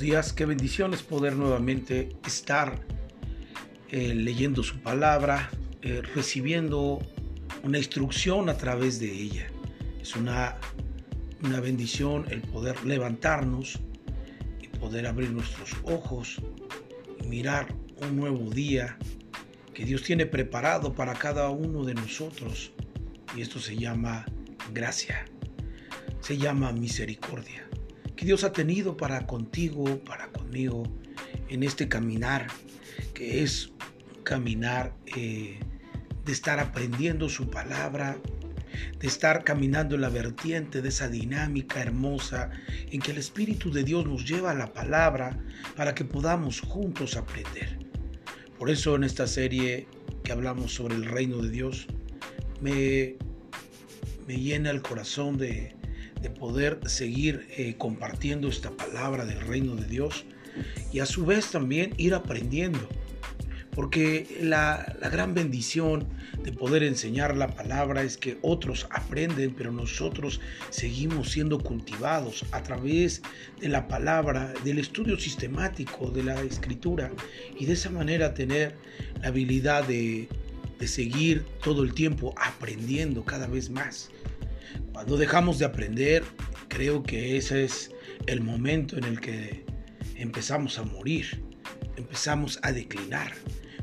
días, qué bendiciones poder nuevamente estar eh, leyendo su palabra, eh, recibiendo una instrucción a través de ella. Es una, una bendición el poder levantarnos y poder abrir nuestros ojos y mirar un nuevo día que Dios tiene preparado para cada uno de nosotros. Y esto se llama gracia, se llama misericordia que Dios ha tenido para contigo, para conmigo, en este caminar, que es caminar eh, de estar aprendiendo su palabra, de estar caminando en la vertiente de esa dinámica hermosa en que el Espíritu de Dios nos lleva a la palabra para que podamos juntos aprender. Por eso en esta serie que hablamos sobre el reino de Dios, me, me llena el corazón de, de poder seguir eh, compartiendo esta palabra del reino de Dios y a su vez también ir aprendiendo. Porque la, la, gran bendición de poder enseñar la palabra es que otros aprenden, pero nosotros seguimos siendo cultivados a través de la palabra, del estudio sistemático de la escritura y de esa manera tener la habilidad de, de seguir todo el tiempo aprendiendo cada vez más. Cuando dejamos de aprender, creo que ese es el momento en el que empezamos a morir, empezamos a declinar.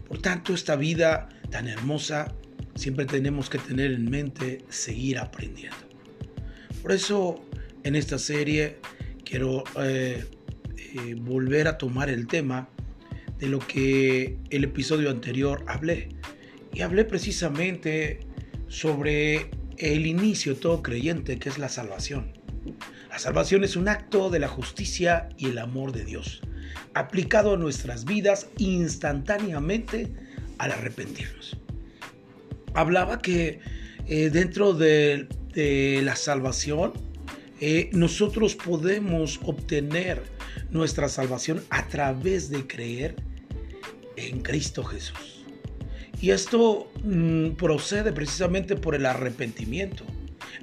Por tanto, esta vida tan hermosa, siempre tenemos que tener en mente seguir aprendiendo. Por eso, en esta serie, quiero eh, eh, volver a tomar el tema de lo que el episodio anterior hablé. Y hablé precisamente sobre el inicio todo creyente que es la salvación. La salvación es un acto de la justicia y el amor de Dios, aplicado a nuestras vidas instantáneamente al arrepentirnos. Hablaba que eh, dentro de, la salvación eh, nosotros podemos obtener nuestra salvación a través de creer en Cristo Jesús. Y esto mm, procede precisamente por el arrepentimiento.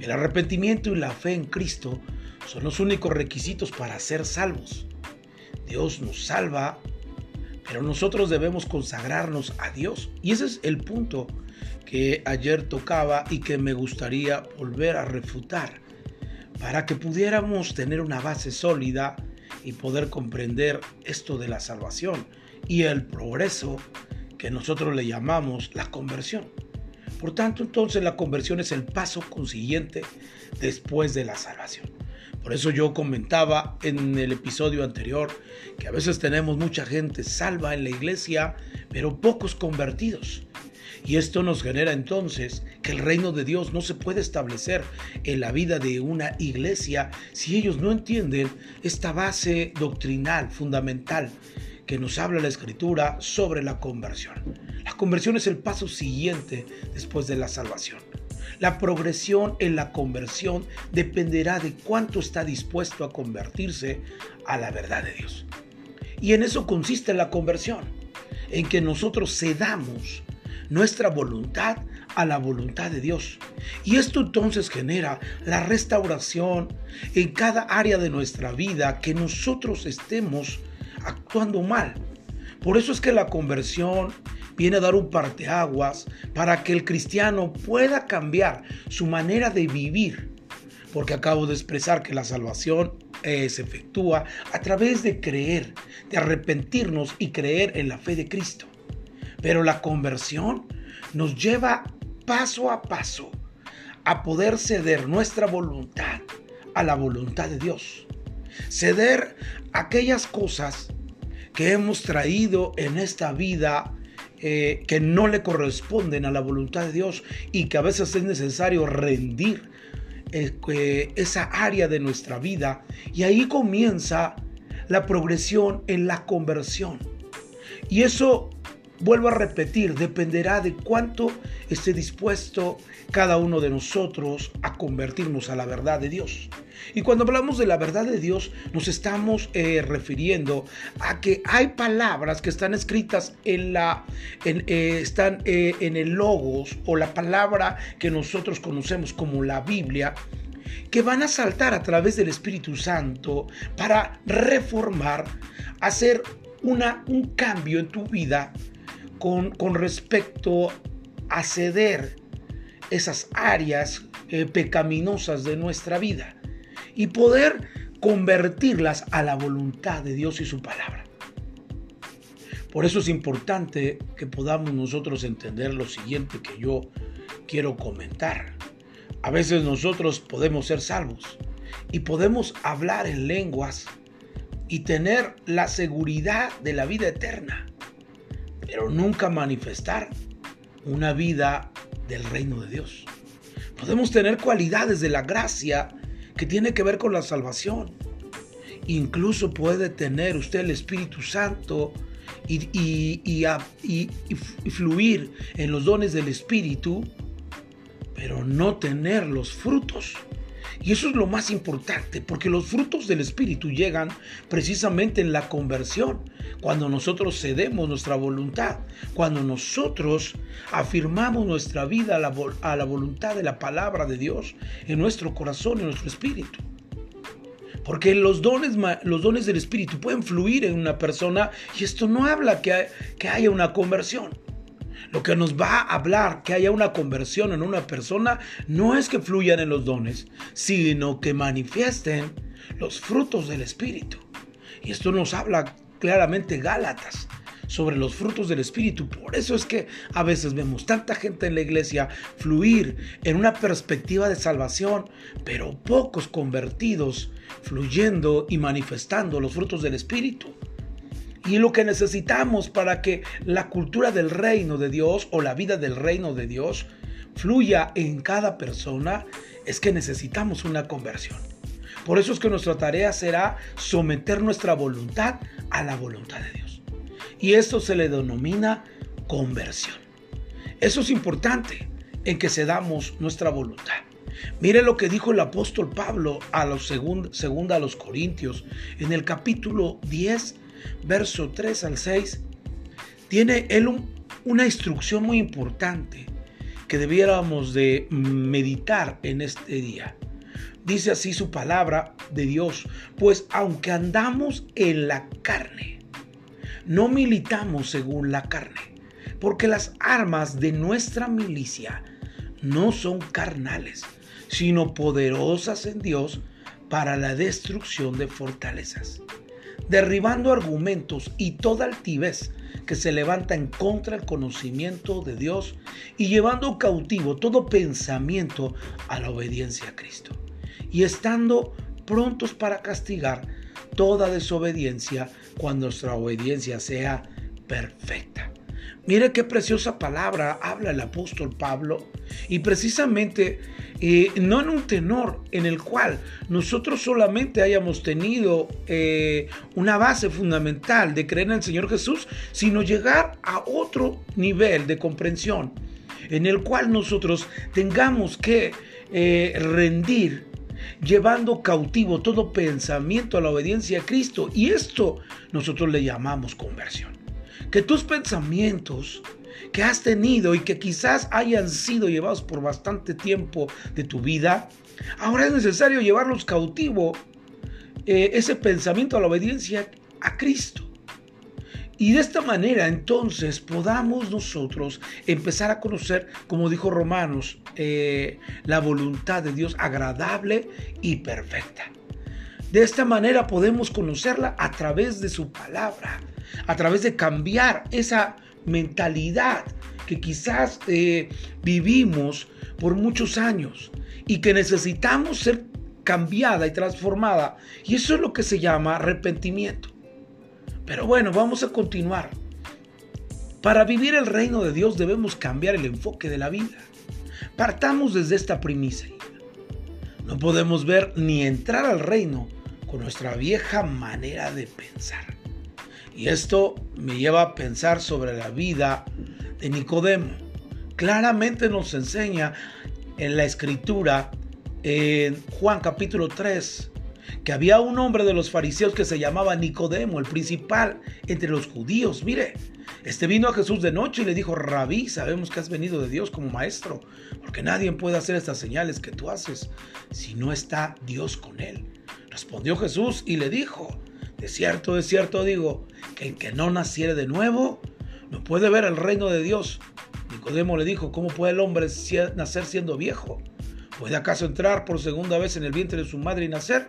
El arrepentimiento y la fe en Cristo son los únicos requisitos para ser salvos. Dios nos salva, pero nosotros debemos consagrarnos a Dios. Y ese es el punto que ayer tocaba y que me gustaría volver a refutar para que pudiéramos tener una base sólida y poder comprender esto de la salvación y el progreso que nosotros le llamamos la conversión. Por tanto, entonces la conversión es el paso consiguiente después de la salvación. Por eso yo comentaba en el episodio anterior que a veces tenemos mucha gente salva en la iglesia, pero pocos convertidos. Y esto nos genera entonces que el reino de Dios no se puede establecer en la vida de una iglesia si ellos no entienden esta base doctrinal fundamental que nos habla la escritura sobre la conversión. La conversión es el paso siguiente después de la salvación. La progresión en la conversión dependerá de cuánto está dispuesto a convertirse a la verdad de Dios. Y en eso consiste la conversión, en que nosotros cedamos nuestra voluntad a la voluntad de Dios. Y esto entonces genera la restauración en cada área de nuestra vida que nosotros estemos actuando mal. Por eso es que la conversión viene a dar un parteaguas para que el cristiano pueda cambiar su manera de vivir. Porque acabo de expresar que la salvación eh, se efectúa a través de creer, de arrepentirnos y creer en la fe de Cristo. Pero la conversión nos lleva paso a paso a poder ceder nuestra voluntad a la voluntad de Dios. Ceder aquellas cosas que hemos traído en esta vida eh, que no le corresponden a la voluntad de Dios y que a veces es necesario rendir eh, esa área de nuestra vida. Y ahí comienza la progresión en la conversión. Y eso, vuelvo a repetir, dependerá de cuánto esté dispuesto cada uno de nosotros a convertirnos a la verdad de Dios. Y cuando hablamos de la verdad de Dios, nos estamos eh, refiriendo a que hay palabras que están escritas en la, eh, están eh, en el logos o la palabra que nosotros conocemos como la Biblia, que van a saltar a través del Espíritu Santo para reformar, hacer una, un cambio en tu vida con, con respecto a ceder esas áreas pecaminosas de nuestra vida y poder convertirlas a la voluntad de Dios y su palabra. Por eso es importante que podamos nosotros entender lo siguiente que yo quiero comentar. A veces nosotros podemos ser salvos y podemos hablar en lenguas y tener la seguridad de la vida eterna, pero nunca manifestar una vida del reino de Dios. Podemos tener cualidades de la gracia que tiene que ver con la salvación. Incluso puede tener usted el Espíritu Santo y, y, fluir en los dones del Espíritu, pero no tener los frutos y eso es lo más importante, porque los frutos del Espíritu llegan precisamente en la conversión, cuando nosotros cedemos nuestra voluntad, cuando nosotros afirmamos nuestra vida a la, a la voluntad de la palabra de Dios en nuestro corazón, en nuestro espíritu. Porque los dones, los dones del Espíritu pueden fluir en una persona y esto no habla que, que haya una conversión. Lo que nos va a hablar que haya una conversión en una persona no es que fluyan en los dones, sino que manifiesten los frutos del Espíritu. Y esto nos habla claramente Gálatas sobre los frutos del Espíritu. Por eso es que a veces vemos tanta gente en la iglesia fluir en una perspectiva de salvación, pero pocos convertidos fluyendo y manifestando los frutos del Espíritu. Y lo que necesitamos para que la cultura del reino de Dios o la vida del reino de Dios fluya en cada persona es que necesitamos una conversión. Por eso es que nuestra tarea será someter nuestra voluntad a la voluntad de Dios. Y esto se le denomina conversión. Eso es importante en que se damos nuestra voluntad. Mire lo que dijo el apóstol Pablo a los segunda a los Corintios en el capítulo 10 verso 3 al 6, tiene él una instrucción muy importante que debiéramos de meditar en este día. Dice así su palabra de Dios, pues aunque andamos en la carne, no militamos según la carne, porque las armas de nuestra milicia no son carnales, sino poderosas en Dios para la destrucción de fortalezas derribando argumentos y toda altivez que se levanta en contra del conocimiento de Dios y llevando cautivo todo pensamiento a la obediencia a Cristo. Y estando prontos para castigar toda desobediencia cuando nuestra obediencia sea perfecta. Mire qué preciosa palabra habla el apóstol Pablo y precisamente eh, no en un tenor en el cual nosotros solamente hayamos tenido eh, una base fundamental de creer en el Señor Jesús, sino llegar a otro nivel de comprensión en el cual nosotros tengamos que eh, rendir llevando cautivo todo pensamiento a la obediencia a Cristo. Y esto nosotros le llamamos conversión. Que tus pensamientos que has tenido y que quizás hayan sido llevados por bastante tiempo de tu vida, ahora es necesario llevarlos cautivo, eh, ese pensamiento a la obediencia a Cristo. Y de esta manera entonces podamos nosotros empezar a conocer, como dijo Romanos, eh, la voluntad de Dios agradable y perfecta. De esta manera podemos conocerla a través de su palabra, a través de cambiar esa mentalidad que quizás eh, vivimos por muchos años y que necesitamos ser cambiada y transformada. Y eso es lo que se llama arrepentimiento. Pero bueno, vamos a continuar. Para vivir el reino de Dios debemos cambiar el enfoque de la vida. Partamos desde esta primicia. No podemos ver ni entrar al reino con nuestra vieja manera de pensar. Y esto me lleva a pensar sobre la vida de Nicodemo. Claramente nos enseña en la escritura, en Juan capítulo 3, que había un hombre de los fariseos que se llamaba Nicodemo, el principal entre los judíos. Mire, Este vino a Jesús de noche y le dijo, Rabí, sabemos que has venido de Dios como maestro, porque nadie puede hacer estas señales que tú haces si no está Dios con él. Respondió Jesús y le dijo, de cierto, de cierto digo, que el que no naciere de nuevo no puede ver el reino de Dios. Nicodemo le dijo, ¿cómo puede el hombre nacer siendo viejo? ¿Puede acaso entrar por segunda vez en el vientre de su madre y nacer?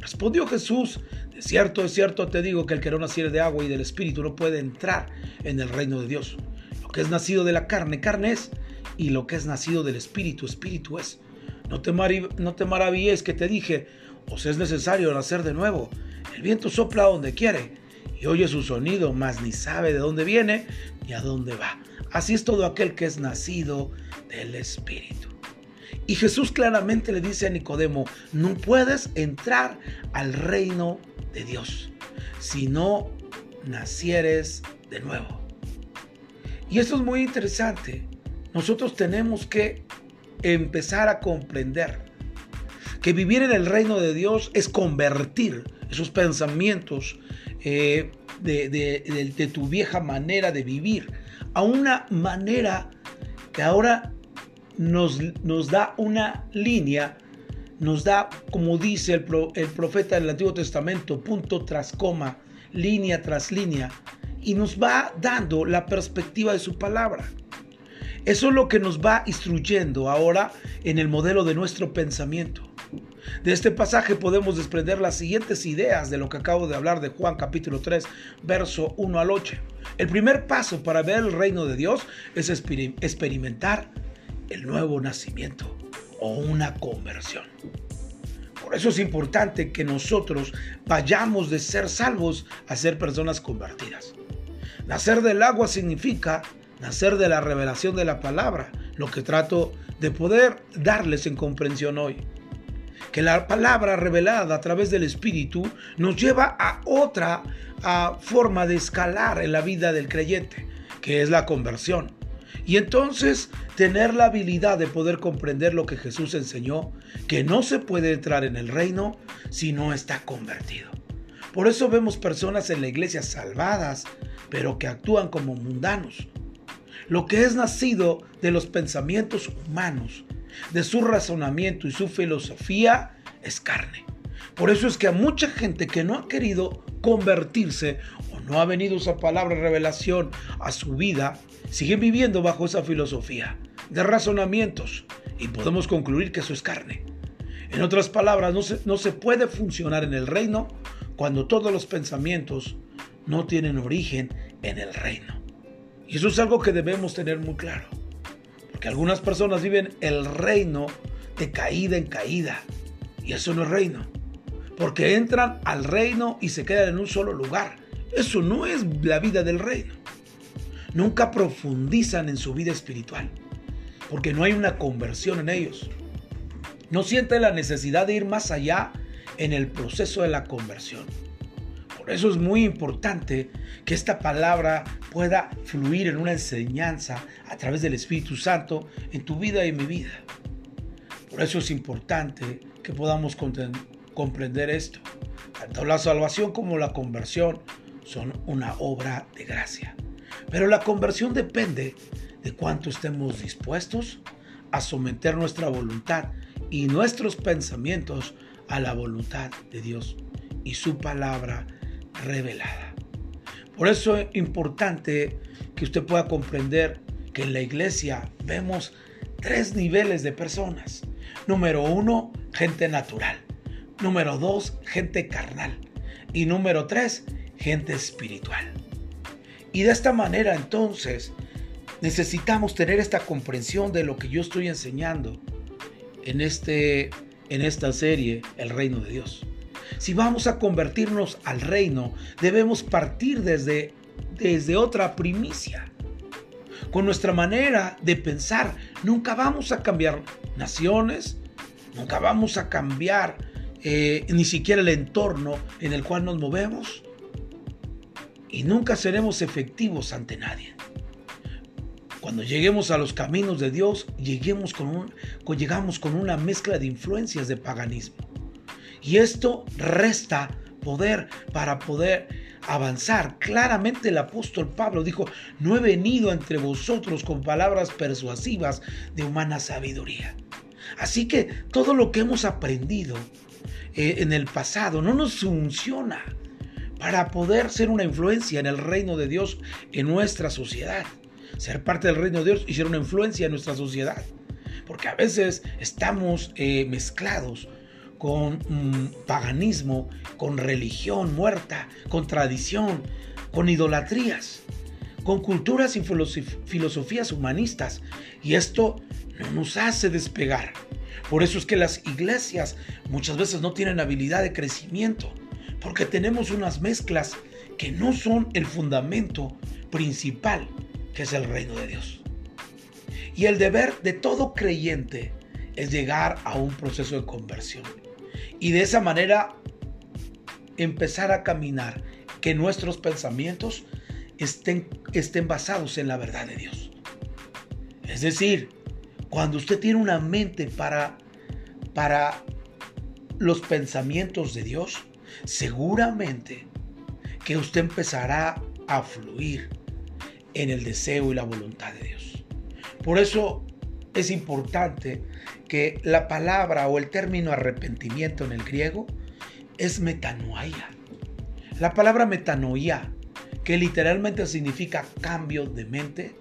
Respondió Jesús, de cierto, de cierto te digo que el que no naciere de agua y del Espíritu no puede entrar en el reino de Dios. Lo que es nacido de la carne, carne es, y lo que es nacido del Espíritu, Espíritu es. No te, no te maravilles que te dije, os es necesario nacer de nuevo. El viento sopla donde quiere y oye su sonido, mas ni sabe de dónde viene ni a dónde va. Así es todo aquel que es nacido del Espíritu. Y Jesús claramente le dice a Nicodemo, no puedes entrar al reino de Dios si no nacieres de nuevo. Y esto es muy interesante. Nosotros tenemos que empezar a comprender que vivir en el reino de Dios es convertir esos pensamientos eh, de tu vieja manera de vivir a una manera que ahora nos, nos da una línea, nos da, como dice el, el profeta del Antiguo Testamento, punto tras coma, línea tras línea, y nos va dando la perspectiva de su palabra. Eso es lo que nos va instruyendo ahora en el modelo de nuestro pensamiento. De este pasaje podemos desprender las siguientes ideas de lo que acabo de hablar de Juan capítulo 3, verso 1 al 8. El primer paso para ver el reino de Dios es experimentar el nuevo nacimiento o una conversión. Por eso es importante que nosotros vayamos de ser salvos a ser personas convertidas. Nacer del agua significa nacer de la revelación de la palabra, lo que trato de poder darles en comprensión hoy. Que la palabra revelada a través del Espíritu nos lleva a otra forma de escalar en la vida del creyente, que es la conversión. Y entonces tener la habilidad de poder comprender lo que Jesús enseñó, que no se puede entrar en el reino si no está convertido. Por eso vemos personas en la iglesia salvadas, pero que actúan como mundanos. Lo que es nacido de los pensamientos humanos, de su razonamiento y su filosofía, es carne. Por eso es que a mucha gente que no ha querido convertirse o no ha venido esa palabra revelación a su vida, siguen viviendo bajo esa filosofía de razonamientos y podemos concluir que eso es carne. En otras palabras, no se, no se puede funcionar en el reino cuando todos los pensamientos no tienen origen en el reino. Y eso es algo que debemos tener muy claro. Porque algunas personas viven el reino de caída en caída. Y eso no es reino. Porque entran al reino y se quedan en un solo lugar. Eso no es la vida del reino nunca profundizan en su vida espiritual, porque no hay una conversión en ellos. No sienten la necesidad de ir más allá en el proceso de la conversión. Por eso es muy importante que esta palabra pueda fluir en una enseñanza a través del Espíritu Santo en tu vida y en mi vida. Por eso es importante que podamos comprender esto. Tanto la salvación como la conversión son una obra de gracia. Pero la conversión depende de cuánto estemos dispuestos a someter nuestra voluntad y nuestros pensamientos a la voluntad de Dios y su palabra revelada. Por eso es importante que usted pueda comprender que en la iglesia vemos tres niveles de personas. Número uno, gente natural. Número dos, gente carnal. Y número tres, gente espiritual. Y de esta manera entonces necesitamos tener esta comprensión de lo que yo estoy enseñando en, este, en esta serie, El Reino de Dios. Si vamos a convertirnos al reino, debemos partir desde, desde otra primicia. Con nuestra manera de pensar, nunca vamos a cambiar naciones, nunca vamos a cambiar eh, ni siquiera el entorno en el cual nos movemos y nunca seremos efectivos ante nadie. Cuando lleguemos a los caminos de Dios, lleguemos con un, llegamos con una mezcla de influencias de paganismo. Y esto resta poder para poder avanzar. Claramente el apóstol Pablo dijo, no he venido entre vosotros con palabras persuasivas de humana sabiduría. Así que todo lo que hemos aprendido eh, en el pasado no nos funciona para poder ser una influencia en el reino de Dios en nuestra sociedad. Ser parte del reino de Dios y ser una influencia en nuestra sociedad. Porque a veces estamos eh, mezclados con mm, paganismo, con religión muerta, con tradición, con idolatrías, con culturas y filosofías humanistas. Y esto no nos hace despegar. Por eso es que las iglesias muchas veces no tienen habilidad de crecimiento, porque tenemos unas mezclas que no son el fundamento principal, que es el reino de Dios. Y el deber de todo creyente es llegar a un proceso de conversión. Y de esa manera empezar a caminar, que nuestros pensamientos estén, estén basados en la verdad de Dios. Es decir, cuando usted tiene una mente para, para los pensamientos de Dios, seguramente que usted empezará a fluir en el deseo y la voluntad de Dios. Por eso es importante que la palabra o el término arrepentimiento en el griego es metanoia. La palabra metanoia, que literalmente significa cambio de mente,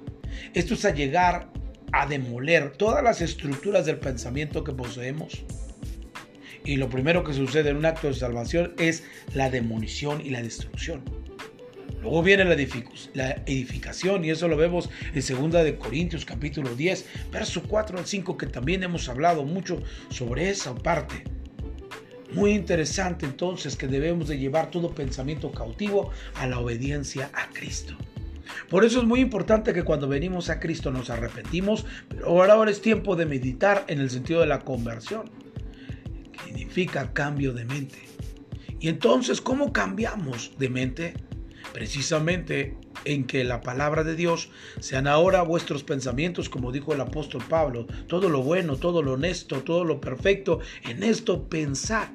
esto es a llegar a demoler todas las estructuras del pensamiento que poseemos. Y lo primero que sucede en un acto de salvación es la demolición y la destrucción. Luego viene la, edificación y eso lo vemos en 2 de Corintios capítulo 10, verso 4 al 5 que también hemos hablado mucho sobre esa parte. Muy interesante entonces que debemos de llevar todo pensamiento cautivo a la obediencia a Cristo. Por eso es muy importante que cuando venimos a Cristo nos arrepentimos, pero ahora es tiempo de meditar en el sentido de la conversión, que significa cambio de mente. Y entonces, ¿cómo cambiamos de mente? Precisamente en que la palabra de Dios sean ahora vuestros pensamientos, como dijo el apóstol Pablo, todo lo bueno, todo lo honesto, todo lo perfecto, en esto pensad.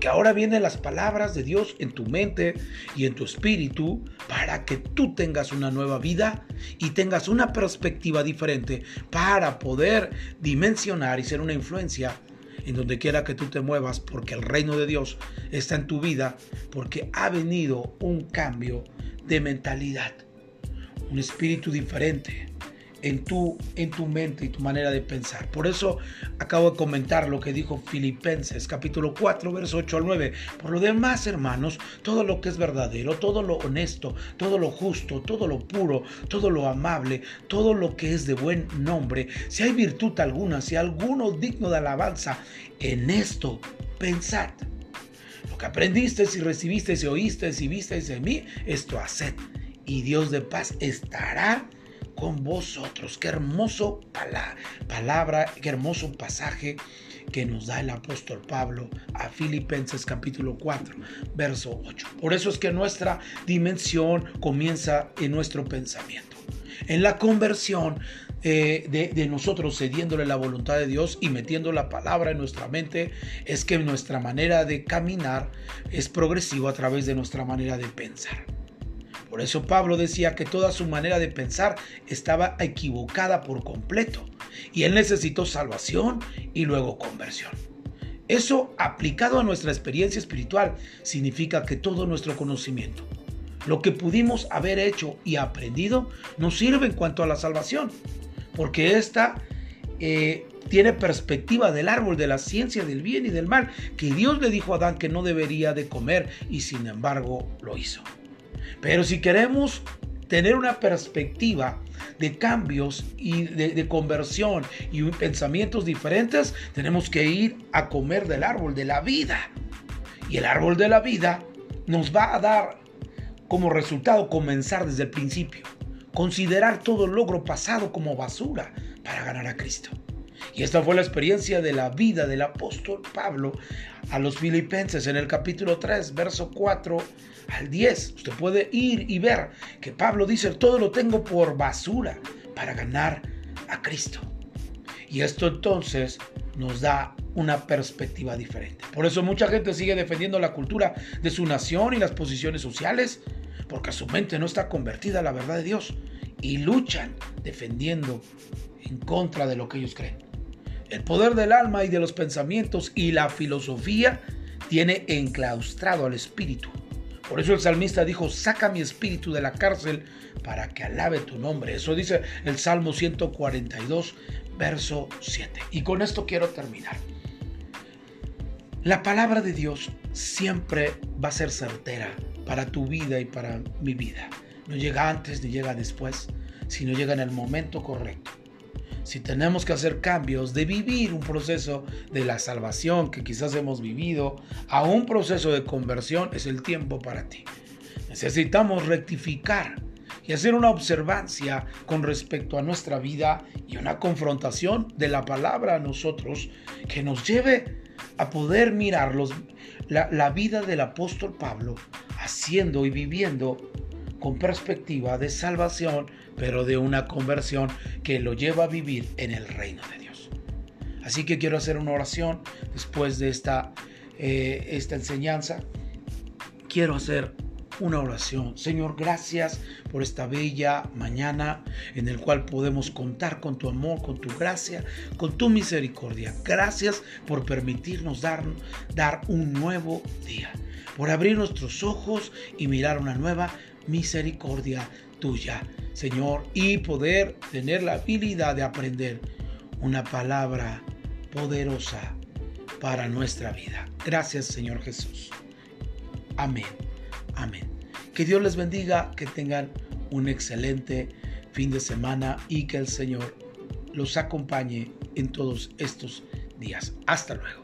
Que ahora vienen las palabras de Dios en tu mente y en tu espíritu para que tú tengas una nueva vida y tengas una perspectiva diferente para poder dimensionar y ser una influencia en donde quiera que tú te muevas, porque el reino de Dios está en tu vida, porque ha venido un cambio de mentalidad, un espíritu diferente, en tu, en tu mente y tu manera de pensar. Por eso acabo de comentar lo que dijo Filipenses capítulo 4, verso 8 al 9. Por lo demás, hermanos, todo lo que es verdadero, todo lo honesto, todo lo justo, todo lo puro, todo lo amable, todo lo que es de buen nombre, si hay virtud alguna, si alguno digno de alabanza, en esto pensad. Lo que aprendiste, si recibiste, si oíste, si viste de mí, esto haced. Y Dios de paz estará con vosotros. Qué hermoso palabra, qué hermoso pasaje que nos da el apóstol Pablo a Filipenses capítulo 4, verso 8. Por eso es que nuestra dimensión comienza en nuestro pensamiento. En la conversión eh, de, de, nosotros cediéndole la voluntad de Dios y metiendo la palabra en nuestra mente, es que nuestra manera de caminar es progresiva a través de nuestra manera de pensar. Por eso Pablo decía que toda su manera de pensar estaba equivocada por completo y él necesitó salvación y luego conversión. Eso aplicado a nuestra experiencia espiritual significa que todo nuestro conocimiento, lo que pudimos haber hecho y aprendido, nos sirve en cuanto a la salvación, porque esta eh, tiene perspectiva del árbol de la ciencia del bien y del mal, que Dios le dijo a Adán que no debería de comer y sin embargo lo hizo. Pero si queremos tener una perspectiva de cambios y de, conversión y pensamientos diferentes, tenemos que ir a comer del árbol de la vida. Y el árbol de la vida nos va a dar como resultado comenzar desde el principio. Considerar todo logro pasado como basura para ganar a Cristo. Y esta fue la experiencia de la vida del apóstol Pablo a los filipenses en el capítulo 3, verso 4 al 10. Usted puede ir y ver que Pablo dice, todo lo tengo por basura para ganar a Cristo. Y esto entonces nos da una perspectiva diferente. Por eso mucha gente sigue defendiendo la cultura de su nación y las posiciones sociales, porque su mente no está convertida a la verdad de Dios y luchan defendiendo en contra de lo que ellos creen. El poder del alma y de los pensamientos y la filosofía tiene enclaustrado al espíritu. Por eso el salmista dijo, saca mi espíritu de la cárcel para que alabe tu nombre. Eso dice el Salmo 142, verso 7. Y con esto quiero terminar. La palabra de Dios siempre va a ser certera para tu vida y para mi vida. No llega antes ni llega después, sino llega en el momento correcto. Si tenemos que hacer cambios de vivir un proceso de la salvación que quizás hemos vivido a un proceso de conversión, es el tiempo para ti. Necesitamos rectificar y hacer una observancia con respecto a nuestra vida y una confrontación de la palabra a nosotros que nos lleve a poder mirar la, la vida del apóstol Pablo haciendo y viviendo con perspectiva de salvación, pero de una conversión que lo lleva a vivir en el reino de Dios. Así que quiero hacer una oración después de esta, eh, esta enseñanza. Quiero hacer una oración. Señor, gracias por esta bella mañana en el cual podemos contar con tu amor, con tu gracia, con tu misericordia. Gracias por permitirnos dar, dar un nuevo día, por abrir nuestros ojos y mirar una nueva misericordia tuya, Señor, y poder tener la habilidad de aprender una palabra poderosa para nuestra vida. Gracias, Señor Jesús. Amén. Amén. Que Dios les bendiga, que tengan un excelente fin de semana y que el Señor los acompañe en todos estos días. Hasta luego.